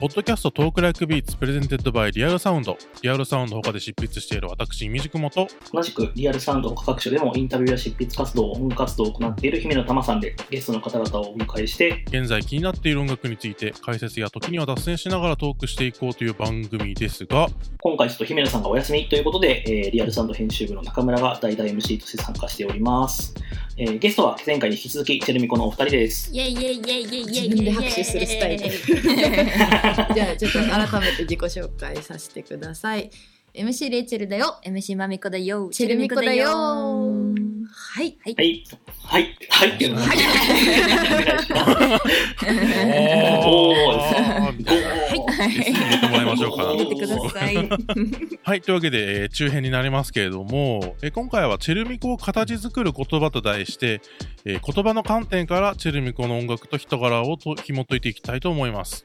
ポッドキャスト Talk Like Beats presented by Real Sound。リアルサウンド他で執筆している私、みじくもと、同じくリアルサウンド各所でもインタビューや執筆活動、音楽活動を行っている姫乃たまさんでゲストの方々をお迎えして、現在気になっている音楽について解説や時には脱線しながらトークしていこうという番組ですが、今回ちょっと姫乃さんがお休みということで、えーリアルサウンド編集部の中村が代打 MC として参加しております。えーゲストは前回に引き続き、チェルミコのお二人です。イェイイェイイェイイェイイェイ自分で拍手するスタイル じゃあちょっと改めて自己紹介させてください。MC レイチェルだよ。MC まみこだよ。チェルミコだよ。ははい。い。はい。はい。はい。ってい。うのは、はい。はい。はい、というわけで、えー中編になりますけれども、えー今回はチェルミコを形作る言葉と題して、えー言葉の観点からチェルミコの音楽と人柄をと紐解いていきたいと思います。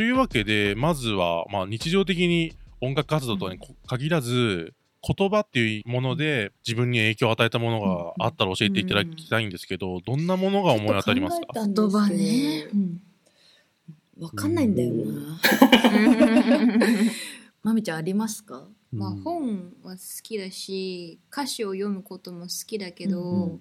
というわけで、まずは、まあ、日常的に音楽活動とはにこ限らず、言葉っていうもので自分に影響を与えたものがあったら教えていただきたいんですけど、どんなものが思い当たりますか？言言葉ね。わかんないんだよな。まみちゃんありますか？まあうん。本は好きだし歌詞を読むことも好きだけど、うん。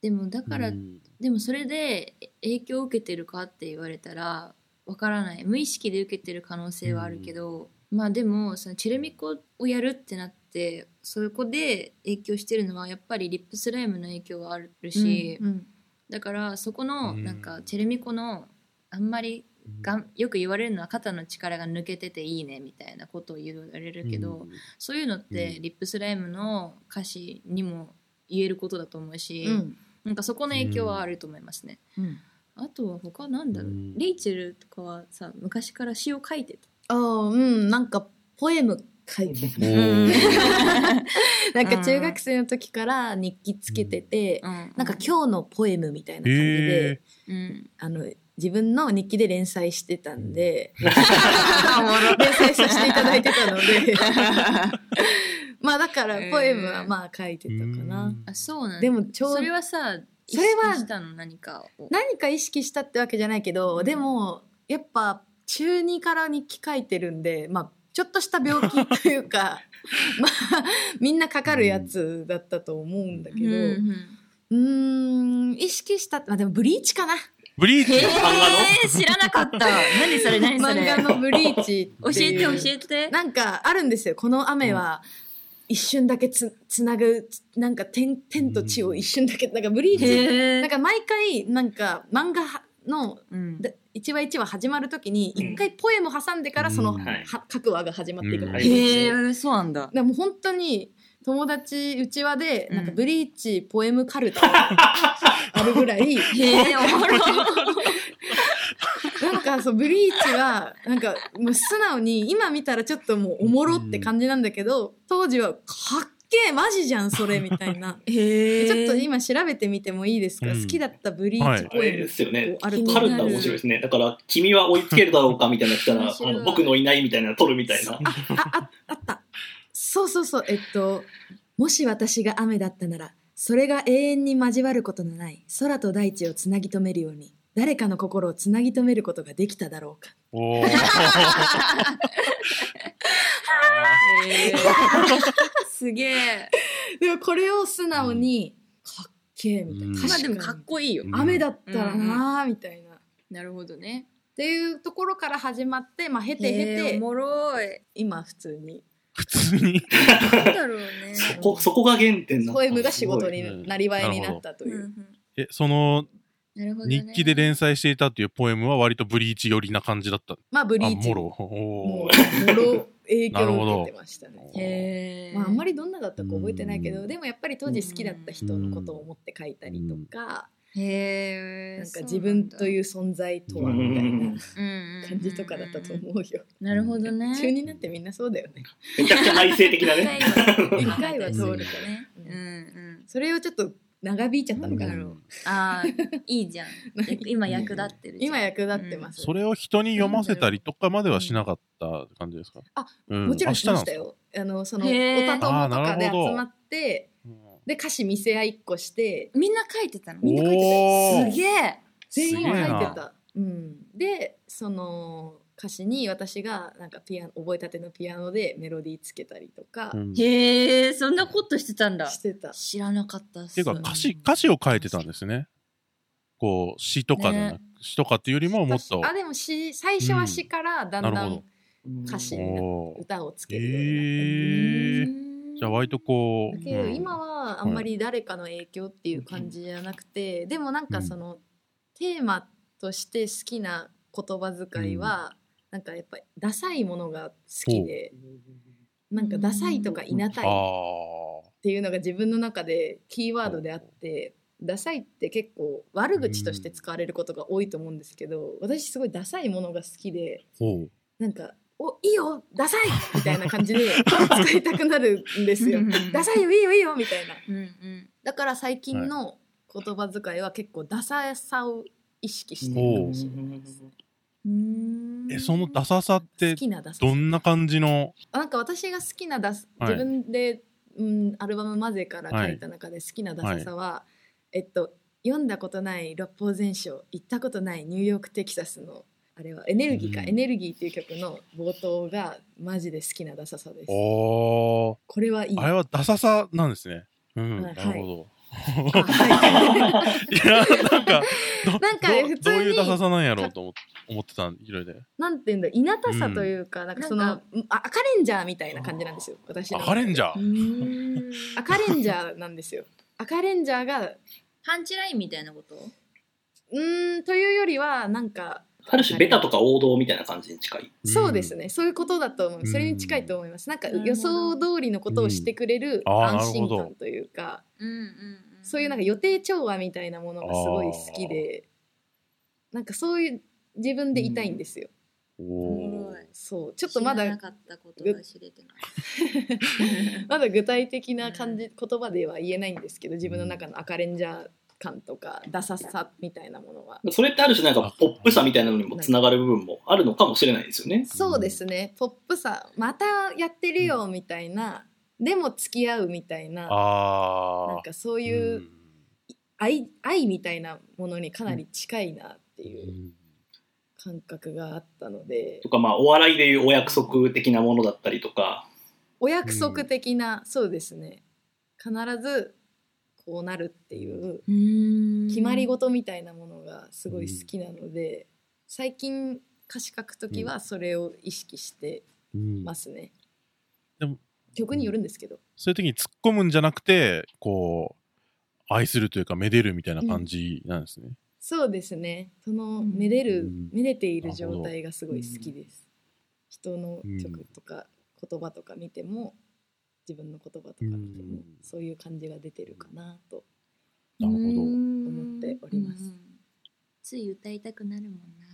でもだから、うん。でもそれで影響を受けてるかって言われたらわからない。無意識で受けてる可能性はあるけど、まあでもそのチェルミコをやるってなってそこで影響してるのはやっぱりリップスライムの影響はあるし、うんだからそこのうん。なんかチェルミコのあんまりがんよく言われるのは肩の力が抜けてていいねみたいなことを言われるけど、そういうのってうん。リップスライムの歌詞にも言えることだと思うし、うん。なんかそこの影響はあると思いますね。うんあとは他なんだろう、うん。レイチェルとかはさ昔から詩を書いてた。ああうんなんかポエム書いておー。なんか中学生の時から日記つけてて、うん。なんか今日のポエムみたいな感じで、えうん、あの自分の日記で連載してたんで、連載させていただいてたので。まあだからポエムはまあ書いてたかな、うん。あそうなんだ。でもちょうどそれはさそれは意識したの何かを。何か意識したってわけじゃないけど、うんでもやっぱ中2から日記書いてるんでまあちょっとした病気というか まあみんなかかるやつだったと思うんだけどうんううん意識したまあでもブリーチかなブリーチ？へ漫画の？え知らなかった。何それ何それ。漫画のブリーチ 教えて教てえて。なんかあるんですよこの雨は一瞬だけつつなぐなんか天天と地を一瞬だけなんかブリー。チなんか毎回なんか漫画のうん。話一話始まるときに一回ポエム挟んでからその、うん。はい。は各話が始まっていく。の、うん。だかへえそうなんだ。らもう本当に友達うちわでなんかうんブリーチポエムカルタあるぐらいへえおもろ。なんかそうブリーチはなんかもう素直に今見たらちょっともうおもろって感じなんだけど当時はかっけえマジじゃんそれみたいな。へちょっと今調べてみてもいいですか、うん。好きだったブリーチあれポエムですよね。あるとカルタ面白いですね。だから、君は追いつけるだろうかみたいなの来たら、あの僕のいないみたいなの取るみたいな。あああった。そうそうそう。えっともし私が雨だったならそれが永遠に交わることのない空と大地をつなぎ止めるように誰かの心をつなぎ止めることができただろうか。おー。すげえ。でもこれを素直にかっけえみたいな、うん。まあでもかっこいいよ。雨だったらなーみたいな、っなるほどね。ていうところから始まってまあ経て経て。へえおもろい。今普通に。普通に？なんだろうね。そこ、そこが原点なポエムが仕事になりわいになったという、うんうん。え、そのね。日記で連載していたっていうポエムは割とブリーチ寄りな感じだった。まあブリあ、ーチもろ。おもろ影響を受けてましたね。まあ、あんまりどんなだったか覚えてないけど、うんでもやっぱり当時好きだった人のことを思って書いたりとか、へえ。なんか自分というう存在とはみたいな感感じとかだったと思うよ。なるほどね。中になってみんなそうだよね。めちゃくちゃ内省的なね。一回 は通るね。うんうんうん。それをちょっと長引いちゃったのかな。なんだろああ、いいじゃん。今役立ってるじゃん。今役立ってます。それを人に読ませたりとかまではしなかった感じですか？あ、うんもちろんしましたあよ。あのそのへーおたともとかで集まって、で歌詞見せ合いっこしてみんな書いてたの？みんな書いてたすげえ。全員書いてすげえなた。うん、でその歌詞に私がなんかピアノ覚えたてのピアノでメロディーつけたりとか。うん。へえそんなことしてたんだ。してた、知らなかったっす。っていうか歌詞、歌詞を書いてたんですね。こう、詩とかでなく、ね。詩とかっていうよりももっと。あでも詩最初は詩からだんだん歌詞おー。歌をつけるようになったりへえじゃあ割とこう。だけどうん。今はあんまり誰かの影響っていう感じじゃなくて、でもなんかその、テーマとして好きな言葉遣いは、なんかやっぱりダサいものが好きで、なんかダサいとかいなたいっあていうのが自分の中でキーワードであって、ダサいって結構悪口として使われることが多いと思うんですけど、私すごいダサいものが好きで。なんか「おいいよダサい!」みたいな感じで 使いたくなるんですよ。ダサいよいいよいいよみたいな。うんうんだから最近の言葉遣いは結構ダサさを意識してるかもしれないです。うんえ、そのダサさってどんな感じの？あなんか私が好きなダス、はい自分で、うん、アルバム「マゼ」から書いた中で好きなダサさは、えっと読んだことない六法全書行ったことないニューヨークテキサスのあれはエネルギーか、うんエネルギーっていう曲の冒頭がマジで好きなダサさです。おー。これはいい。あれはダサさなんですね。うん。はいなるほど。いいや、なんか、どなんかど普通にどういうダサさなんやろうと思ってたいろいろ。で。なんていうんだいなたさというか、なんかその赤レンジャーみたいな感じなんですよ私赤レンジャうー。ん。赤レンジャーなんですよ。赤レンジャーがパンチラインみたいなこと？うーんというよりはなんかある種ベタとか王道みたいな感じに近い。うん。そうですね、そういうことだと思う。それに近いと思います。なんか予想通りのことをしてくれる安心なるほど。感というか、うんうんそういうなんか予定調和みたいなものがすごい好きでなんかそういう自分でいたいんですよ、おー。そう。ちょっとま知らなだかったことが知れてない。まだ具体的な感じ言葉では言えないんですけど自分の中の赤レンジャー感とかダサさみたいなものは。それってある種なんかポップさみたいなのにもつながる部分もあるのかもしれないですよね。そうですね。ポップさまたやってるよみたいな、でも付き合うみたいな。なんかそういううん。愛愛みたいなものにかなり近いなっていう感覚があったので。とかまあお笑いでいうお約束的なものだったりとか、お約束的な、そうですね。必ずこうなるっていううん。決まり事みたいなものがすごい好きなので、最近歌詞書く時はそれを意識してうんますね、でも曲によるんですけど、そういう時に突っ込むんじゃなくて、こう、愛するというか、めでるみたいな感じなんですね。そうですね。そのうん。めでる、うん。めでている状態がすごい好きです、人のうん曲とか言葉とか見ても自分の言葉とか見ても、うん。そういう感じが出てるかなと。なるほど。思っております。つい歌いたくなるもんな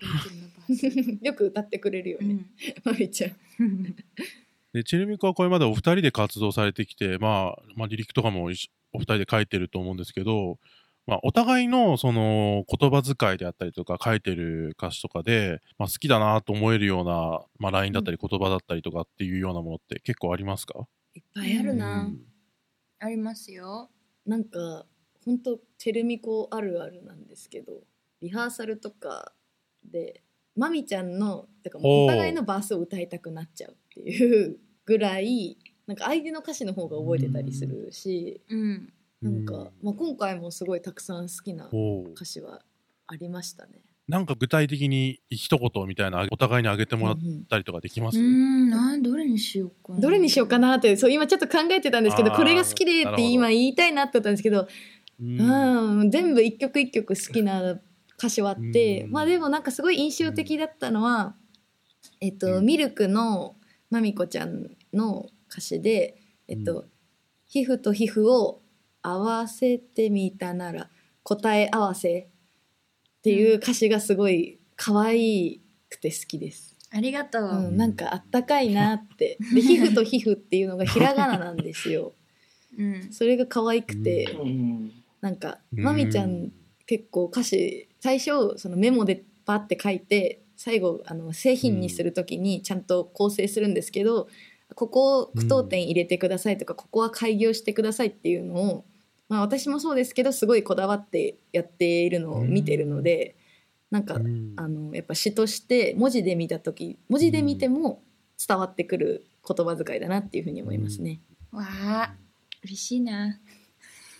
よく歌ってくれるよね、まみちゃん で、チェルミコはこれまでお二人で活動されてきて、まあ、まあ、リリックとかもお二人で書いてると思うんですけど、まあ、お互いのその言葉遣いであったりとか書いてる歌詞とかで、まあ、好きだなと思えるような、まあ、ラインだったり言葉だったりとかっていうようなものって結構ありますか？いっぱいあるな、うん。ありますよ。なんかほんとテルミコあるあるなんですけどリハーサルとかでまみちゃんのてかもうおー。お互いのバースを歌いたくなっちゃうっていうぐらいなんか相手の歌詞の方が覚えてたりするし、うん。なんか、まあ、今回もすごいたくさん好きな歌詞はありましたね。なんか具体的に一言みたいなお互いにあげてもらったりとかできます、うんなん。どれにしようかなどれにしようかなってそう今ちょっと考えてたん。ですけどこれが好きでって今言いたいなって思ったん。ですけどうん。うん、全部一曲一曲好きな歌詞はあって、うん。まあでもなん。かすごい印象的だったのは、えっと、うん。ミルクのまみこちゃんの歌詞で、えっと、うん皮膚と皮膚を合わせてみたなら答え合わせっていう歌詞がすごい可愛くて好きです。ありがとう、うん、なんかあったかいなって。で、皮膚と皮膚っていうのがひらがななんですよ。うんそれが可愛くて、うんなんかうんまみちゃん結構歌詞最初そのメモでパって書いて最後あの製品にする時にちゃんと構成するんですけど、ここを句読点入れてくださいとか、ここは開業してくださいっていうのを、まあ、私もそうですけどすごいこだわってやっているのを見てるので、なんか、うん。あのやっぱ詩として文字で見た時文字で見ても伝わってくる言葉遣いだなっていうふうに思いますね。わあ嬉しいな。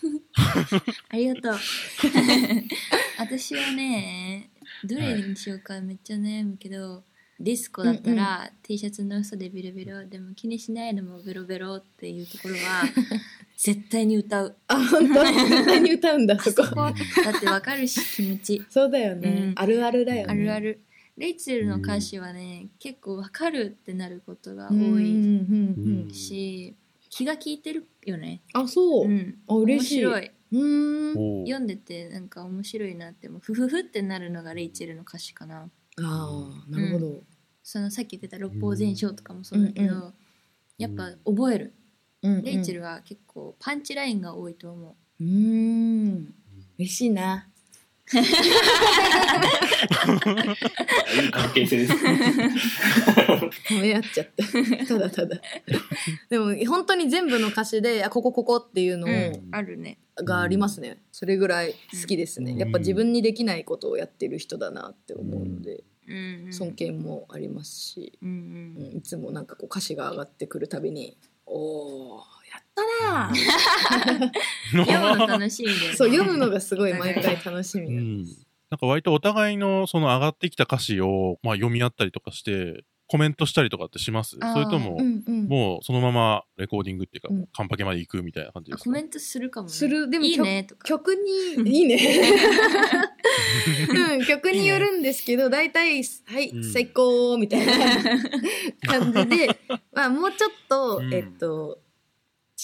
ありがとう。私はねどれにしようかめっちゃ悩むけど、ディスコだったら、T シャツの嘘でビロビロでも気にしないのもベロベロっていうところは 絶対に歌う。あ本当？絶対に歌うんだそこ。そこ。だってわかるし気持ち。そうだよね、うん。あるあるだよね。あるある。レイチェルの歌詞はね、結構わかるってなることが多いうんうんうんうん。し、気が利いてるよね。あそう、うん。あ嬉しい。面白いうーん読んでてなんか面白いなってもうフフフってなるのがレイチェルの歌詞かな。ああなるほど、そのさっき言ってた六法全書とかもそうだけど、うん。やっぱ覚える、うんうん。レイチェルは結構パンチラインが多いと思う。うーん。嬉しいな いい関係性です。褒め合っちゃった。ただただ。でも本当に全部の歌詞であここここっていうのを、うん。あるね。がありますね。それぐらい好きですね、うん。やっぱ自分にできないことをやってる人だなって思うので、うん。うん尊敬もありますし、うん。うんいつもなんかこう歌詞が上がってくるたびに「おーやったなー!うん読むの楽しいんだよねそう読むのがすごい毎回楽しみ。うなん。ん。なんか割とお互いのその上がってきた歌詞を、まあ、読み合ったりとかして、コメントしたりとかってします？それとも、うんうん。もうそのままレコーディングっていうか、うん。カンパケまで行くみたいな感じですか？あコメントするかもね。する。でもいいねとか。曲に いいね、うん、曲によるんですけど大体「はい、うん。最高」みたいな感じで、まあ、もうちょっと、うん。えっと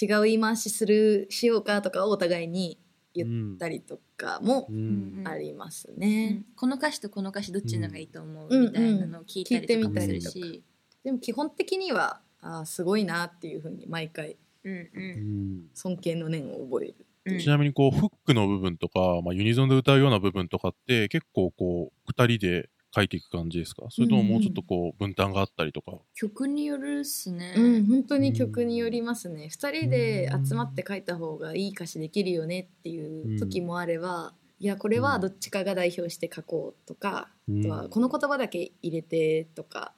違う言い回しするしようかとかをお互いに言ったりとかもううん。ん。ありますうねん、この歌詞とこの歌詞どっちのがいいと思う、うんみたいなのを聞いたりとかもする聞いてみたし、でも基本的にはあーすごいなっていうふうに毎回うんううん。ん尊敬の念を覚えるうん。ちなみにこう、フックの部分とか、まあ、ユニゾンで歌うような部分とかって、結構こう、二人で書いていく感じですか？それとももうちょっとこう、分担があったりとか？曲によるっすね、うん、本当に曲によりますね。二人で集まって書いた方がいい歌詞できるよねっていう時もあれば、いやこれはどっちかが代表して書こうとか、うん。あとはこの言葉だけ入れてとか、お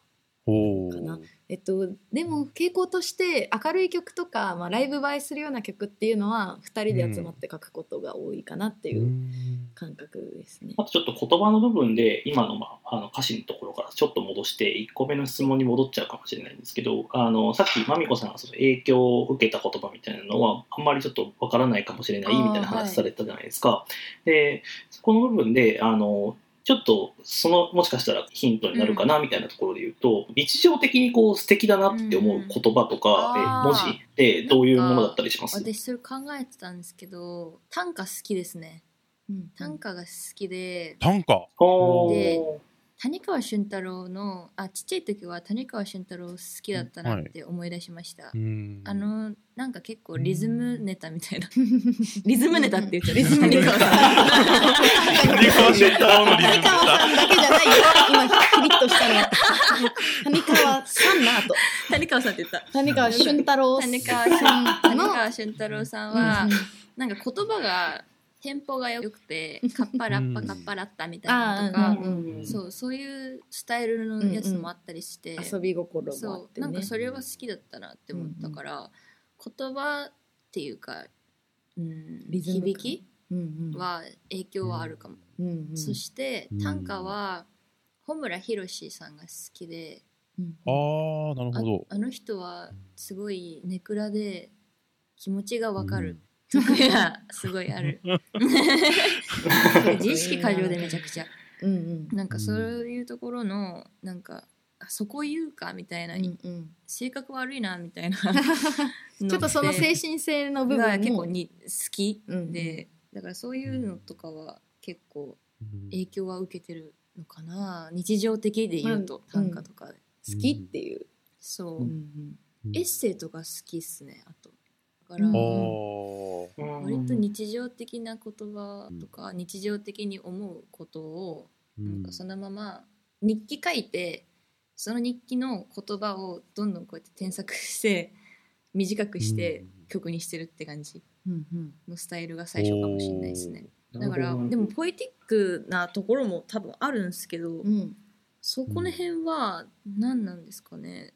かな。ー。えっとでも傾向として明るい曲とか、まあ、ライブ映えするような曲っていうのは二人で集まって書くことが多いかなっていううん。感覚ですね。あとちょっと言葉の部分で、今の,、まあ、あの歌詞のところからちょっと戻して、1個目の質問に戻っちゃうかもしれないんですけど、あのさっきまみこさんがその影響を受けた言葉みたいなのは、あんまりちょっとわからないかもしれないみたいな話されたじゃないですか。で、そこの部分で、あのちょっとそのもしかしたらヒントになるかなみたいなところで言うと、日常的にこう素敵だなって思う言葉とか、うん。え文字ってどういうものだったりします？私それ考えてたんですけど短歌好きですね。うん。短歌が好きで。短歌。で谷川俊太郎のあちっちゃい時は谷川俊太郎好きだったなって思い出しました、うん。あのなんか結構リズムネタみたいな。リズムネタって言っちゃうリズムネタ。谷川俊太郎のリズム谷川さんだけじゃないよ。今キリッとしたの。は谷川さんなと。谷川さんって言った。谷川俊太郎谷川俊さん。谷の川俊太郎さんは、うん。なんか言葉がテンポが良くてカッパラッパカッパラッタみたいなのとか、うんうんうん。そうそういうスタイルのやつもあったりして、遊び心もあってね。なんかそれは好きだったなって思ったから、言葉っていうか、うん、響きうんうん。は影響はあるかも、うんうん。そしてうん。短歌は穂村弘さんが好きでうんああ、なるあほど。あの人はすごいネクラで気持ちがわかるとかがすごいある。自意識過剰でめちゃくちゃ。うんうん。なんかそういうところのなんかあそこ言うかみたいな、うんうん。性格悪いなみたいな。ちょっとその精神性の部が分も。結構に好き。うんで、だからそういうのとかは結構うん。影響は受けてるのかな。日常的で言うとまあ短歌とかで、好きっていう、そう、うんうん。エッセイとか好きっすねあと。だから、うん割と日常的な言葉とか、日常的に思うことをなんかそのまま日記書いてその日記の言葉をどんどんこうやって添削して短くしてうん。曲にしてるって感じのスタイルが最初かもしれないですね。だからでもポエティックなところも多分あるんですけど、うんそこの辺は何なんですかね。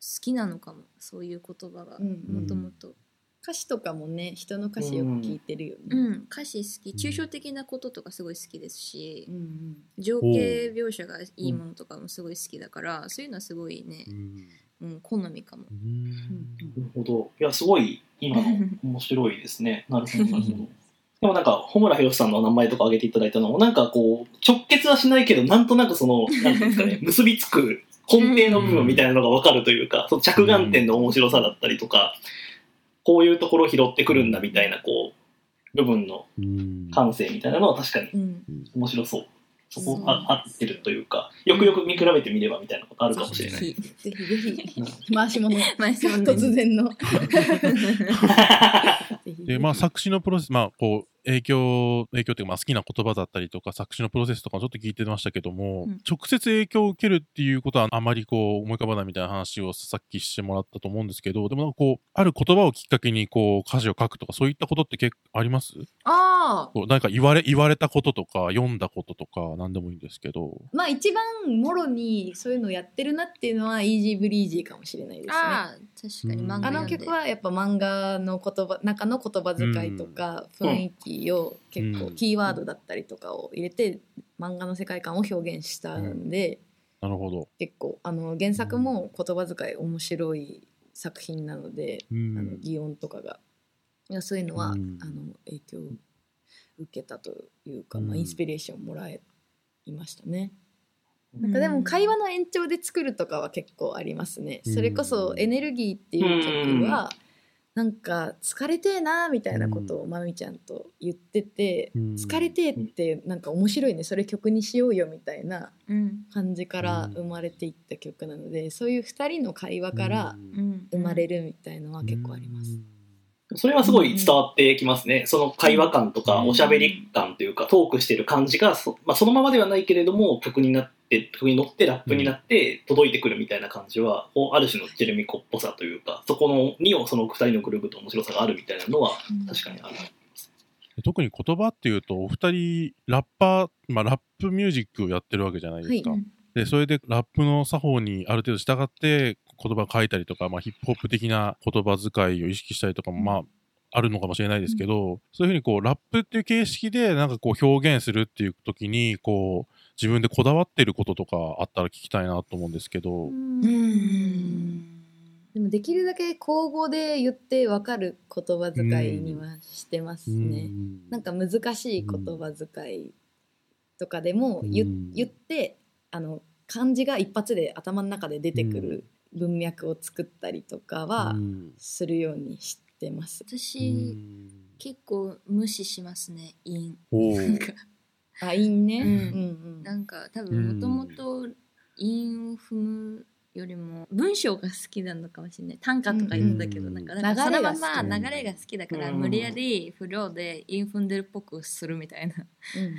好きなのかもそういう言葉がうん。もともと歌詞とかもね人の歌詞よく聞いてるよね。うん歌詞好き抽象的なこととかすごい好きですしうんうん情景描写がいいものとかもすごい好きだからそういうのはすごいねう、んうん、好みかも。うんなるほど。いや、すごい、今の面白いですね。なるほど、なるほど。でもなんか、穂村弘さんの名前とか挙げていただいたのも、なんかこう、直結はしないけど、なんとなくその、なんていうんですかね、結びつく根底の部分みたいなのがわかるというか、その着眼点の面白さだったりとか、こういうところを拾ってくるんだみたいな、こう、部分のうん。感性みたいなのは確かにうん。面白そう。そこが合ってるというか、よくよく見比べてみればみたいなことあるかもしれない。ぜひぜひぜひ。回し物。回し物突然の。で、まあ、作詞のプロセス、まあ、こう、影響、影響っていうか、まあ、好きな言葉だったりとか、作詞のプロセスとかちょっと聞いてましたけども、うん。直接影響を受けるっていうことはあまりこう、思い浮かばないみたいな話をさっきしてもらったと思うんですけど、でもなんかこう、ある言葉をきっかけにこう、歌詞を書くとか、そういったことって結構あります？ああこうなんか言われ、言われたこととか、読んだこととか、なんでもいいんですけど。まあ一番もろにそういうのやってるなっていうのはイージーブリージーかもしれないですね。ああ確かに。漫画あの読んで。曲はやっぱ漫画の言葉中の言葉遣いとかうん。雰囲気を結構うん。キーワードだったりとかを入れて漫画の世界観を表現したんで、なるほど。結構あの原作も言葉遣い面白い作品なので、うあのん。擬音とかが。いやそういうのは、うん。あの影響を受けたというか、まあ、うんインスピレーションもらえましたね。うん。なんかでも会話の延長で作るとかは結構ありますね。それこそ「エネルギー」っていう曲は、なんか疲れてえなみたいなことをまみちゃんと言ってて、うん。疲れてえってなんか面白いね。それ曲にしようよみたいなうん。感じから生まれていった曲なので、そういう2人の会話からうん。生まれるみたいのは結構あります。それはすごい伝わってきますね。その会話感とか、うん。おしゃべり感というか、トークしてる感じがそ,、まあ、そのままではないけれども、曲になって、曲に乗って、ラップになって、届いてくるみたいな感じは、こうある種のジェレミコっぽさというか、そこのにをその二人のグループと面白さがあるみたいなのは、確かにある。特に言葉っていうと、お二人、ラッパー、まあ、ラップミュージックをやってるわけじゃないですか。はで、それでラップの作法にある程度従って言葉を書いたりとか、まあ、ヒップホップ的な言葉遣いを意識したりとかも、まあ、あるのかもしれないですけど、そういうふうにこう、ラップっていう形式でなんかこう表現するっていう時に、こう、自分でこだわってることとかあったら聞きたいなと思うんですけど、うん。でもできるだけ口語で言って分かる言葉遣いにはしてますね。なんか難しい言葉遣いとかでも言,、ってあの漢字が一発で頭の中で出てくる文脈を作ったりとかはうん。するようにしてます。私、結構無視しますね陰。おーなんかあいいね。うん。うんなんか多分もともと韻を踏むよりも文章が好きなのかもしれない。短歌とか言ってたけど、うんなんかなんかそのまま流れが好き流れが好きだから、うん。無理やりフローで韻踏んでるっぽくするみたいな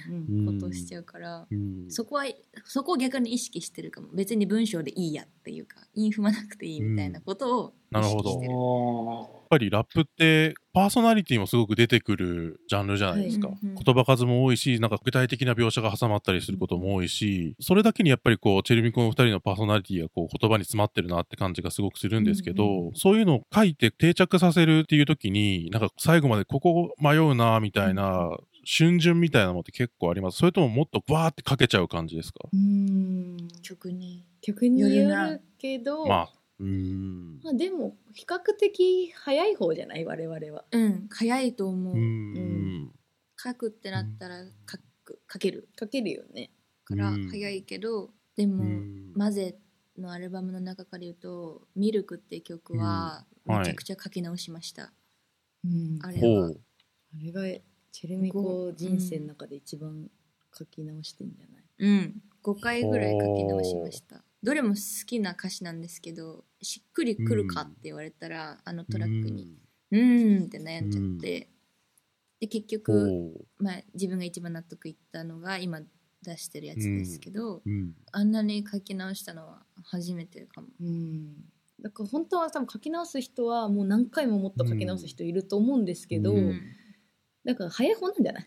うんうん。ことをしちゃうから、うん。そこはそこを逆に意識してるかも。別に文章でいいやっていうか韻踏まなくていいみたいなことを意識してる。やっぱりラップってパーソナリティもすごく出てくるジャンルじゃないですか。はい。言葉数も多いし、なんか具体的な描写が挟まったりすることも多いし、それだけにやっぱりこう、チェルミコの二人のパーソナリティがこう言葉に詰まってるなって感じがすごくするんですけど、うんそういうのを書いて定着させるっていう時に、なんか最後までここ迷うなみたいな、瞬順みたいなのって結構あります。それとももっとバーって書けちゃう感じですか？うん曲に。曲によるけど、まあ、うーん。まあでも比較的早い方じゃない？我々は。うん。早いと思う、うーん。書くってなったら書く書ける。書けるよね。からうん。早いけど、でうも、ん。マゼのアルバムの中から言うと「ミルク」っていう曲はめちゃくちゃ書き直しました、うん。あれは。あれがチェルミコ人生の中で一番書き直してんじゃない、うん。5回ぐらい書き直しましたどれも好きな歌詞なんですけどしっくりくるかって言われたら、あのトラックにうーんって悩んじゃって、で結うん。局。まあ、自分が一番納得いったのが今出してるやつですけど、うん。あんなに書き直したのは初めてかも。うん。だから本当は多分書き直す人はもう何回ももっと書き直す人いると思うんですけど、うん。だから早い方なんじゃない？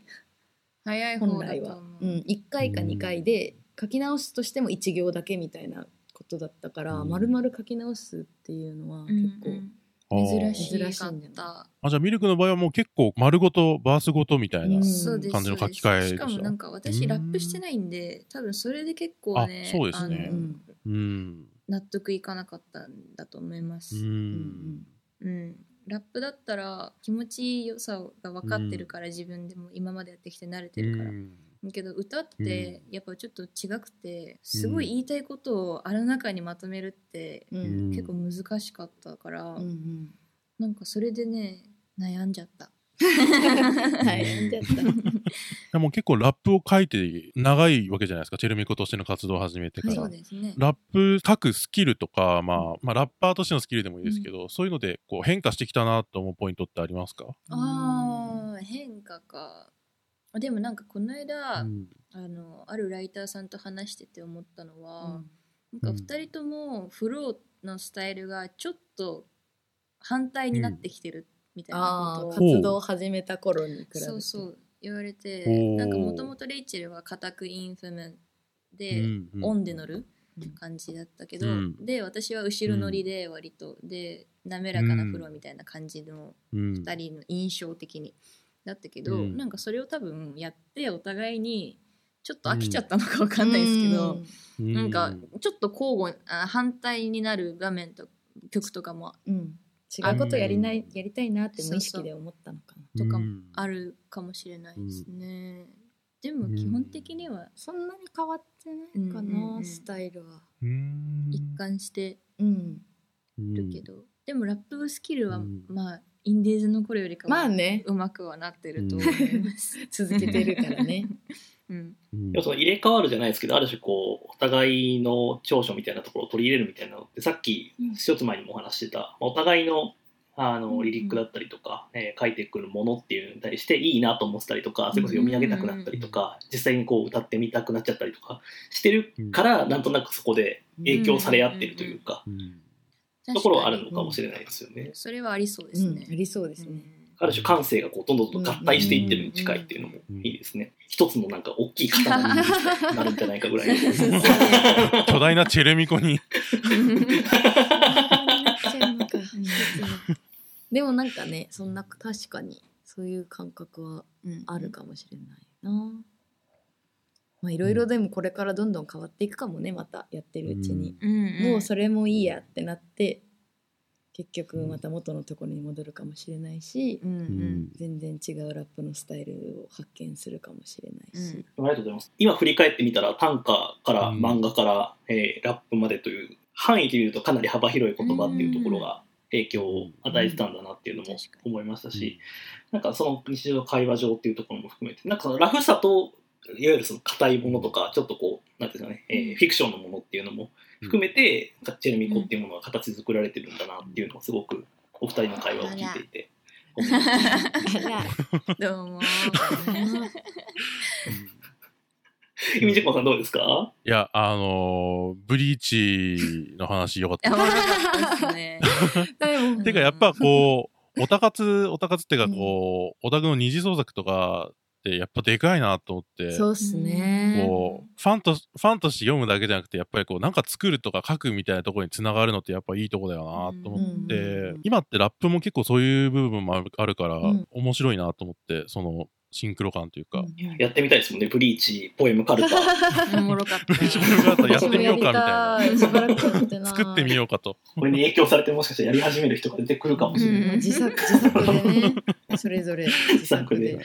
早い方だ本来は、と思う、うん、1回か2回で書き直すとしても1行だけみたいなことだったから、うん。丸々書き直すっていうのは結構、うん。う珍し珍しいかっんじゃたあじゃあミルクの場合はもう結構丸ごとバースごとみたいな、感じの書き換えでししたかもなんか私ラップしてないんで多分それで結構ねあそうですね。うんうん。納得いかなかったんだと思います、ううんんラップだったら気持ちよさが分かってるから、自分でも今までやってきて慣れてるから、うん。だけど歌ってやっぱちょっと違くてすごい言いたいことをあの中にまとめるってうん。うん結構難しかったから、うんうん。なんかそれでね悩んじゃった。悩んじゃった。でも結構ラップを書いて長いわけじゃないですか。チェルミコとしての活動を始めてから、そうですね。ラップ書くスキルとか、まあ、まあラッパーとしてのスキルでもいいですけど、そういうのでこう変化してきたなと思うポイントってありますか、ああ変化か。あでもなんかこの間、うん。あのあるライターさんと話してて思ったのは、うん。なんか2人ともフローのスタイルがちょっと反対になってきてるみたいなことを、活動を始めた頃に比べて。そうそう。言われてなんかもともとレイチェルは固くインフムで、うんうんオンで乗るうん。感じだったけど、うん。で私は後ろ乗りで割と、で滑らかなフローみたいな感じのうん。2人の印象的にだったけど、うん。なんかそれを多分やってお互いにちょっと飽きちゃったのかわかんないですけど、うん。なんかちょっと交互あ反対になる場面と曲とかもうん、うん。違うことやりない、うんやりたいなって無意識で思ったのかな。とかもう。んあるかもしれないですね。でも基本的にはそんなに変わってないかな、うんうんうん。スタイルは。うん。一貫してうん。るけど、でもラップスキルは、うん。まあインディーズの頃よりかはまあね。うまくはなってると思います。続けてるからね。うん、うん。でもその入れ替わるじゃないですけど、ある種こう、お互いの長所みたいなところを取り入れるみたいなのって、さっきうん一つ前にもお話ししてた、お互いのあうんうんのリリックだったりとか、えー書いてくるものっていうのに対していいなと思ってたりとか、それこそ読み上げたくなったりとか、実際にこう歌ってみたくなっちゃったりとかしてるから、なんとなくそこで影響され合ってるというか、うんところはあるのかもしれないですよね。それはありそうですね。うんありそうですね、ある種感性がこうどんどんど合体していってるに近いっていうのもいいですね。一つのなんか大きい塊になるんじゃないかぐらい。の。巨大なチェルミコに。でもなんかねそんな確かにそういう感覚はうんあるかもしれないな、まあいろいろでもこれからどんどん変わっていくかもねまたやってるうちに、うん。うんもうそれもいいやってなって結局また元のところに戻るかもしれないし、うんうん。全然違うラップのスタイルを発見するかもしれないし、ありがとうございます。今振り返ってみたら短歌からうん漫画から、えーラップまでという範囲で見るとかなり幅広い言葉っていうところが影響を与えてたんだなっていうのも思いましたし、なんかその日常会話上っていうところも含めてなんかそのラフさといわゆるその硬いものとかちょっとこうなんていうんですかね、えーうんフィクションのものっていうのも含めて、チェルミコっていうものが形作られてるんだなっていうのをすごくお二人の会話を聞いていて。どうも。イミジコさんどうですか？いやあのーブリーチの話よかっやたばかったですね。てかやっぱこう、オタ活、オタ活っていうかこう、オタクの二次創作とかってやっぱでかいなと思って、そうっすね。こう、ファンと、ファンとして読むだけじゃなくて、やっぱりこう、なんか作るとか書くみたいなところにつながるのってやっぱいいとこだよなと思って、うん。今ってラップも結構そういう部分もあるあるから、うん。面白いなと思って、その、シンクロ感というか、やってみたいですもんね。ブリーチ、ポエム、カルタ。おもろかった。ブリーチポエムカルタやってみようかみたいな。ない作ってみようかと。これに影響されてもしかしたらやり始める人が出てくるかもしれない。うん自作自作でねそれぞれ自作で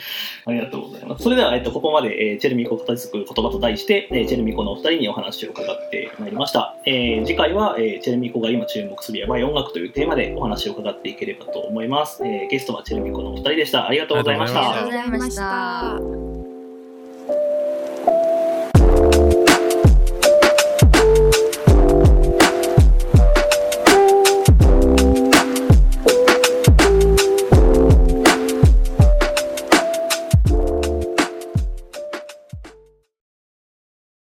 ありがとうございます。それでは、えっと、ここまで、えーチェルミコ形作る言葉と題して、えーチェルミコのお二人にお話を伺ってまいりました。えー次回は、えーチェルミコが今注目するやばい音楽というテーマでお話を伺っていければと思います。えーゲストはチェルミコのお二人でした。ありがとうございました。ありがとうございましたありがとうございました。